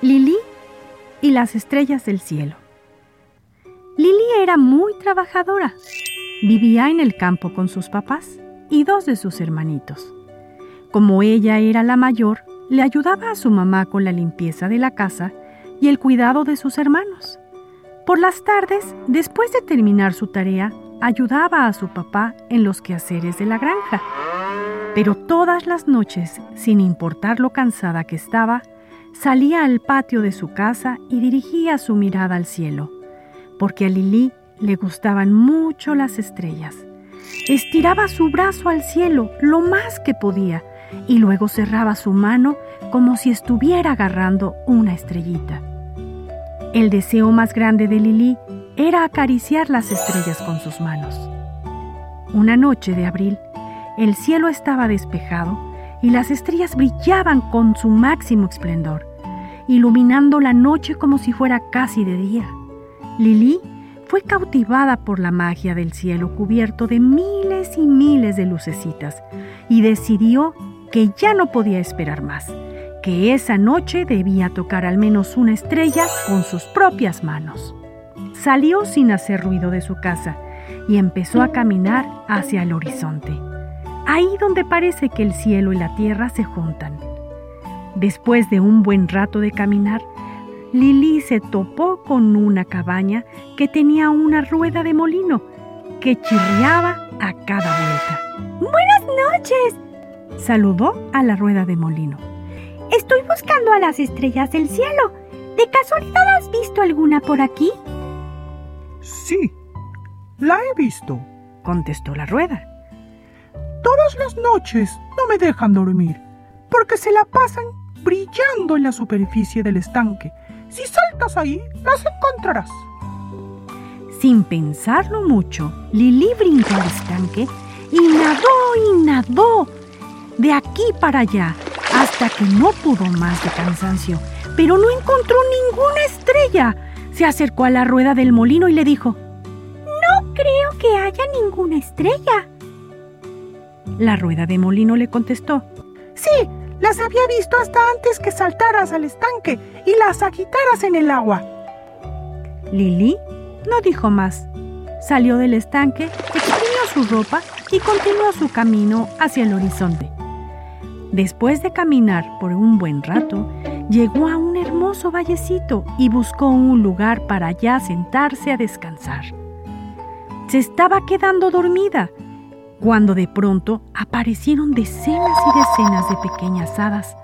Lili y las estrellas del cielo. Lili era muy trabajadora. Vivía en el campo con sus papás y dos de sus hermanitos. Como ella era la mayor, le ayudaba a su mamá con la limpieza de la casa y el cuidado de sus hermanos. Por las tardes, después de terminar su tarea, ayudaba a su papá en los quehaceres de la granja. Pero todas las noches, sin importar lo cansada que estaba, salía al patio de su casa y dirigía su mirada al cielo, porque a Lili le gustaban mucho las estrellas. Estiraba su brazo al cielo lo más que podía y luego cerraba su mano como si estuviera agarrando una estrellita. El deseo más grande de Lili era acariciar las estrellas con sus manos. Una noche de abril, el cielo estaba despejado y las estrellas brillaban con su máximo esplendor, iluminando la noche como si fuera casi de día. Lili fue cautivada por la magia del cielo cubierto de miles y miles de lucecitas y decidió que ya no podía esperar más, que esa noche debía tocar al menos una estrella con sus propias manos. Salió sin hacer ruido de su casa y empezó a caminar hacia el horizonte ahí donde parece que el cielo y la tierra se juntan. Después de un buen rato de caminar, Lili se topó con una cabaña que tenía una rueda de molino que chirriaba a cada vuelta. Buenas noches, saludó a la rueda de molino. Estoy buscando a las estrellas del cielo. ¿De casualidad has visto alguna por aquí? Sí, la he visto, contestó la rueda. Todas las noches no me dejan dormir, porque se la pasan brillando en la superficie del estanque. Si saltas ahí, las encontrarás. Sin pensarlo mucho, Lili brincó al estanque y nadó y nadó de aquí para allá hasta que no pudo más de cansancio, pero no encontró ninguna estrella. Se acercó a la rueda del molino y le dijo, No creo que haya ninguna estrella. La rueda de molino le contestó. Sí, las había visto hasta antes que saltaras al estanque y las agitaras en el agua. Lili no dijo más. Salió del estanque, exprimió su ropa y continuó su camino hacia el horizonte. Después de caminar por un buen rato, llegó a un hermoso vallecito y buscó un lugar para allá sentarse a descansar. Se estaba quedando dormida cuando de pronto aparecieron decenas y decenas de pequeñas hadas.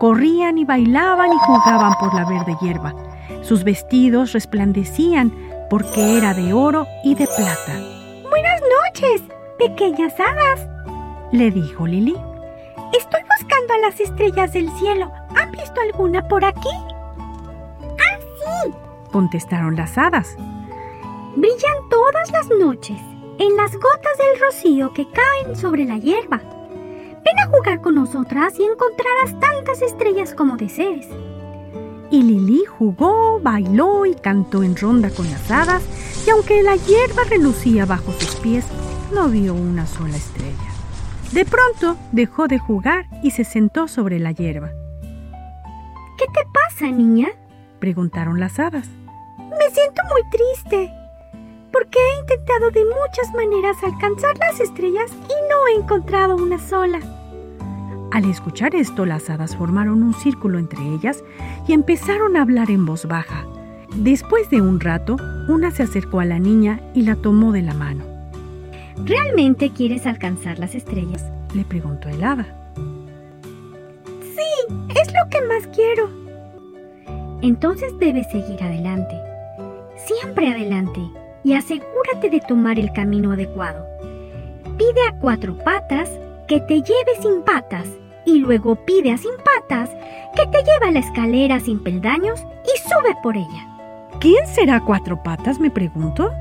Corrían y bailaban y jugaban por la verde hierba. Sus vestidos resplandecían porque era de oro y de plata. Buenas noches, pequeñas hadas, le dijo Lili. Estoy buscando a las estrellas del cielo. ¿Han visto alguna por aquí? Ah, sí, contestaron las hadas. Brillan todas las noches en las gotas del rocío que caen sobre la hierba. Ven a jugar con nosotras y encontrarás tantas estrellas como desees. Y Lili jugó, bailó y cantó en ronda con las hadas, y aunque la hierba relucía bajo sus pies, no vio una sola estrella. De pronto dejó de jugar y se sentó sobre la hierba. ¿Qué te pasa, niña? preguntaron las hadas. Me siento muy triste porque he intentado de muchas maneras alcanzar las estrellas y no he encontrado una sola. Al escuchar esto, las hadas formaron un círculo entre ellas y empezaron a hablar en voz baja. Después de un rato, una se acercó a la niña y la tomó de la mano. ¿Realmente quieres alcanzar las estrellas? le preguntó el hada. Sí, es lo que más quiero. Entonces debes seguir adelante. Siempre adelante y asegúrate de tomar el camino adecuado. Pide a cuatro patas que te lleve sin patas y luego pide a sin patas que te lleve a la escalera sin peldaños y sube por ella. ¿Quién será cuatro patas? me pregunto.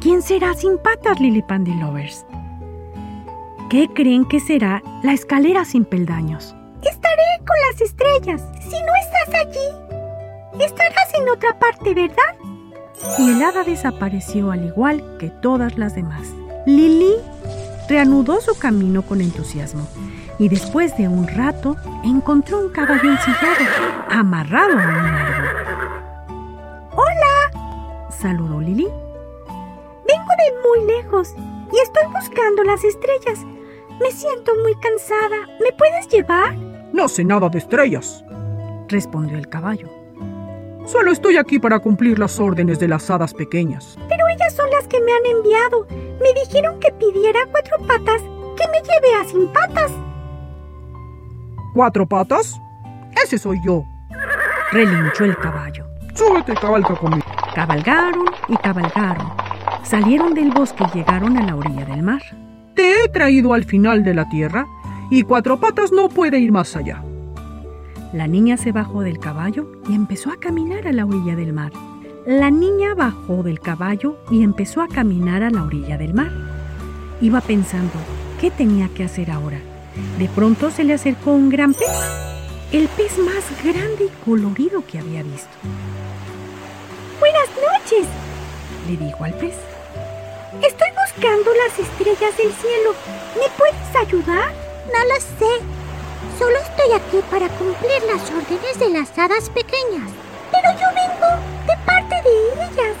¿Quién será sin patas, Lily Pandy Lovers? ¿Qué creen que será la escalera sin peldaños? Estaré con las estrellas. Si no estás allí, estarás en otra parte, ¿verdad? Y el hada desapareció al igual que todas las demás. Lili reanudó su camino con entusiasmo, y después de un rato encontró un caballo ensillado, amarrado a un árbol. ¡Hola! saludó Lili. Vengo de muy lejos y estoy buscando las estrellas. Me siento muy cansada. ¿Me puedes llevar? No sé nada de estrellas, respondió el caballo. Solo estoy aquí para cumplir las órdenes de las hadas pequeñas. Pero ellas son las que me han enviado. Me dijeron que pidiera cuatro patas, que me lleve a sin patas. ¿Cuatro patas? Ese soy yo. Relinchó el caballo. Súbete y cabalga conmigo. Cabalgaron y cabalgaron. Salieron del bosque y llegaron a la orilla del mar. Te he traído al final de la tierra y cuatro patas no puede ir más allá. La niña se bajó del caballo y empezó a caminar a la orilla del mar. La niña bajó del caballo y empezó a caminar a la orilla del mar. Iba pensando qué tenía que hacer ahora. De pronto se le acercó un gran pez, el pez más grande y colorido que había visto. Buenas noches, le dijo al pez. Estoy buscando las estrellas del cielo. ¿Me puedes ayudar? No lo sé. Solo estoy aquí para cumplir las órdenes de las hadas pequeñas. Pero yo vengo de parte de ellas.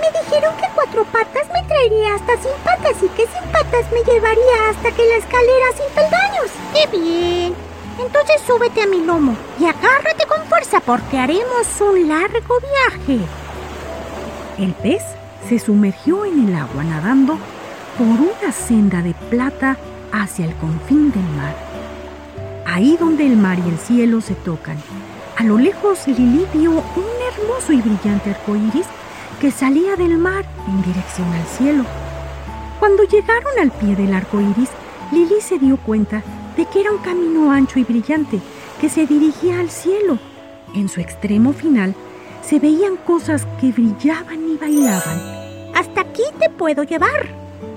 Me dijeron que cuatro patas me traería hasta sin patas y que sin patas me llevaría hasta que la escalera sin peldaños. ¡Qué bien! Entonces súbete a mi lomo y agárrate con fuerza porque haremos un largo viaje. El pez se sumergió en el agua nadando por una senda de plata hacia el confín del mar. Ahí donde el mar y el cielo se tocan, a lo lejos Lili vio un hermoso y brillante arco iris que salía del mar en dirección al cielo. Cuando llegaron al pie del arco iris, Lili se dio cuenta de que era un camino ancho y brillante que se dirigía al cielo. En su extremo final se veían cosas que brillaban y bailaban. Hasta aquí te puedo llevar,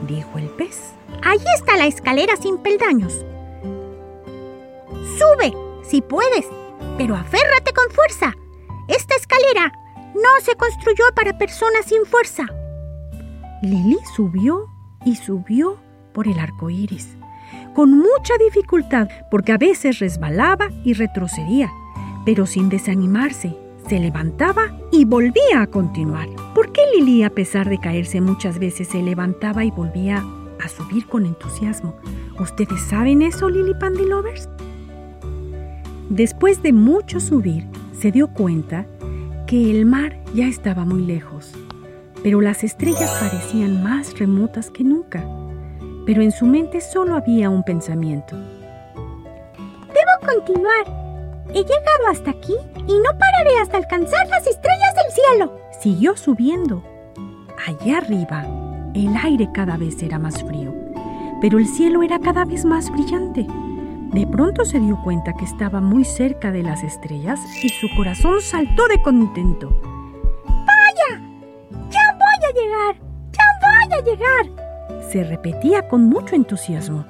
dijo el pez. Ahí está la escalera sin peldaños. Sube, si puedes, pero aférrate con fuerza. Esta escalera no se construyó para personas sin fuerza. Lili subió y subió por el arco iris, con mucha dificultad, porque a veces resbalaba y retrocedía, pero sin desanimarse, se levantaba y volvía a continuar. ¿Por qué Lili, a pesar de caerse muchas veces, se levantaba y volvía a subir con entusiasmo? ¿Ustedes saben eso, Lily Pandy Lovers? Después de mucho subir, se dio cuenta que el mar ya estaba muy lejos, pero las estrellas parecían más remotas que nunca. Pero en su mente solo había un pensamiento. Debo continuar. He llegado hasta aquí y no pararé hasta alcanzar las estrellas del cielo. Siguió subiendo. Allá arriba, el aire cada vez era más frío, pero el cielo era cada vez más brillante. De pronto se dio cuenta que estaba muy cerca de las estrellas y su corazón saltó de contento. ¡Vaya! ¡Ya voy a llegar! ¡Ya voy a llegar! Se repetía con mucho entusiasmo.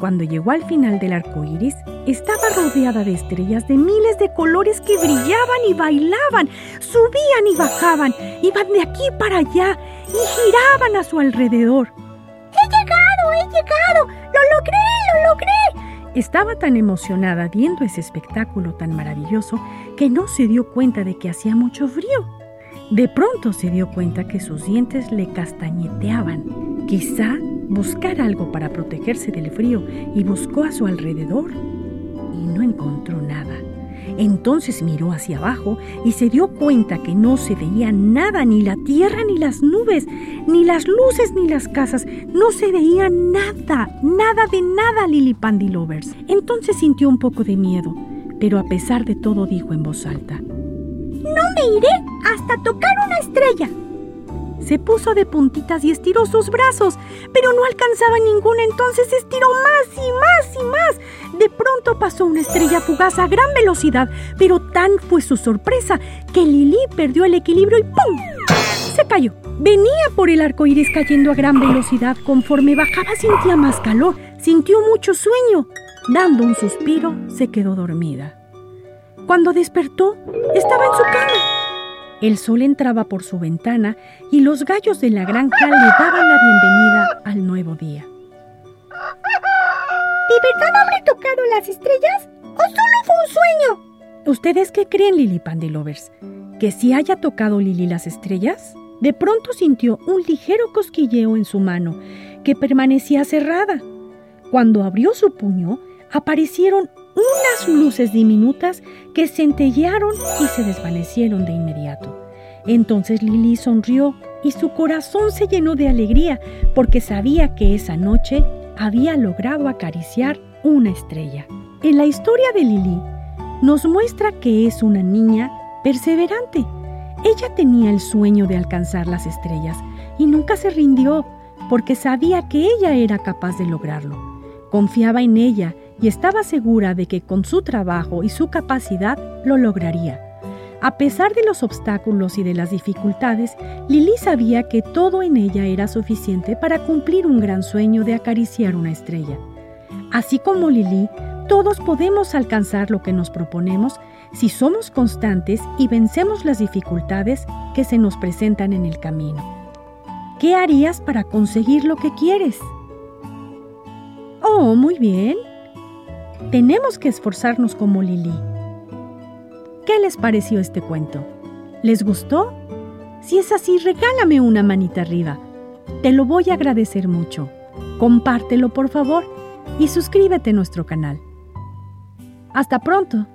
Cuando llegó al final del arco iris, estaba rodeada de estrellas de miles de colores que brillaban y bailaban, subían y bajaban, iban de aquí para allá y giraban a su alrededor. ¡He llegado! ¡He llegado! ¡Lo logré! ¡Lo logré! Estaba tan emocionada viendo ese espectáculo tan maravilloso que no se dio cuenta de que hacía mucho frío. De pronto se dio cuenta que sus dientes le castañeteaban. Quizá buscar algo para protegerse del frío y buscó a su alrededor y no encontró nada. Entonces miró hacia abajo y se dio cuenta que no se veía nada, ni la tierra, ni las nubes, ni las luces, ni las casas. No se veía nada, nada de nada, Lily Pandy Lovers. Entonces sintió un poco de miedo, pero a pesar de todo dijo en voz alta: No me iré hasta tocar una estrella. Se puso de puntitas y estiró sus brazos, pero no alcanzaba ninguna, entonces estiró más y más y más. De pronto pasó una estrella fugaz a gran velocidad, pero tan fue su sorpresa que Lili perdió el equilibrio y ¡pum! Se cayó. Venía por el arco iris cayendo a gran velocidad. Conforme bajaba sentía más calor, sintió mucho sueño. Dando un suspiro, se quedó dormida. Cuando despertó, estaba en su cama. El sol entraba por su ventana y los gallos de la granja le daban la bienvenida al nuevo día. ¿De verdad habré tocado las estrellas? ¿O solo fue un sueño? ¿Ustedes qué creen, Lily Pandy Lovers? ¿Que si haya tocado Lily las estrellas? De pronto sintió un ligero cosquilleo en su mano, que permanecía cerrada. Cuando abrió su puño, aparecieron unas luces diminutas que centellearon y se desvanecieron de inmediato. Entonces Lily sonrió y su corazón se llenó de alegría porque sabía que esa noche había logrado acariciar una estrella. En la historia de Lily nos muestra que es una niña perseverante. Ella tenía el sueño de alcanzar las estrellas y nunca se rindió porque sabía que ella era capaz de lograrlo. Confiaba en ella y estaba segura de que con su trabajo y su capacidad lo lograría. A pesar de los obstáculos y de las dificultades, Lily sabía que todo en ella era suficiente para cumplir un gran sueño de acariciar una estrella. Así como Lily, todos podemos alcanzar lo que nos proponemos si somos constantes y vencemos las dificultades que se nos presentan en el camino. ¿Qué harías para conseguir lo que quieres? Oh, muy bien. Tenemos que esforzarnos como Lili. ¿Qué les pareció este cuento? ¿Les gustó? Si es así, regálame una manita arriba. Te lo voy a agradecer mucho. Compártelo por favor y suscríbete a nuestro canal. Hasta pronto.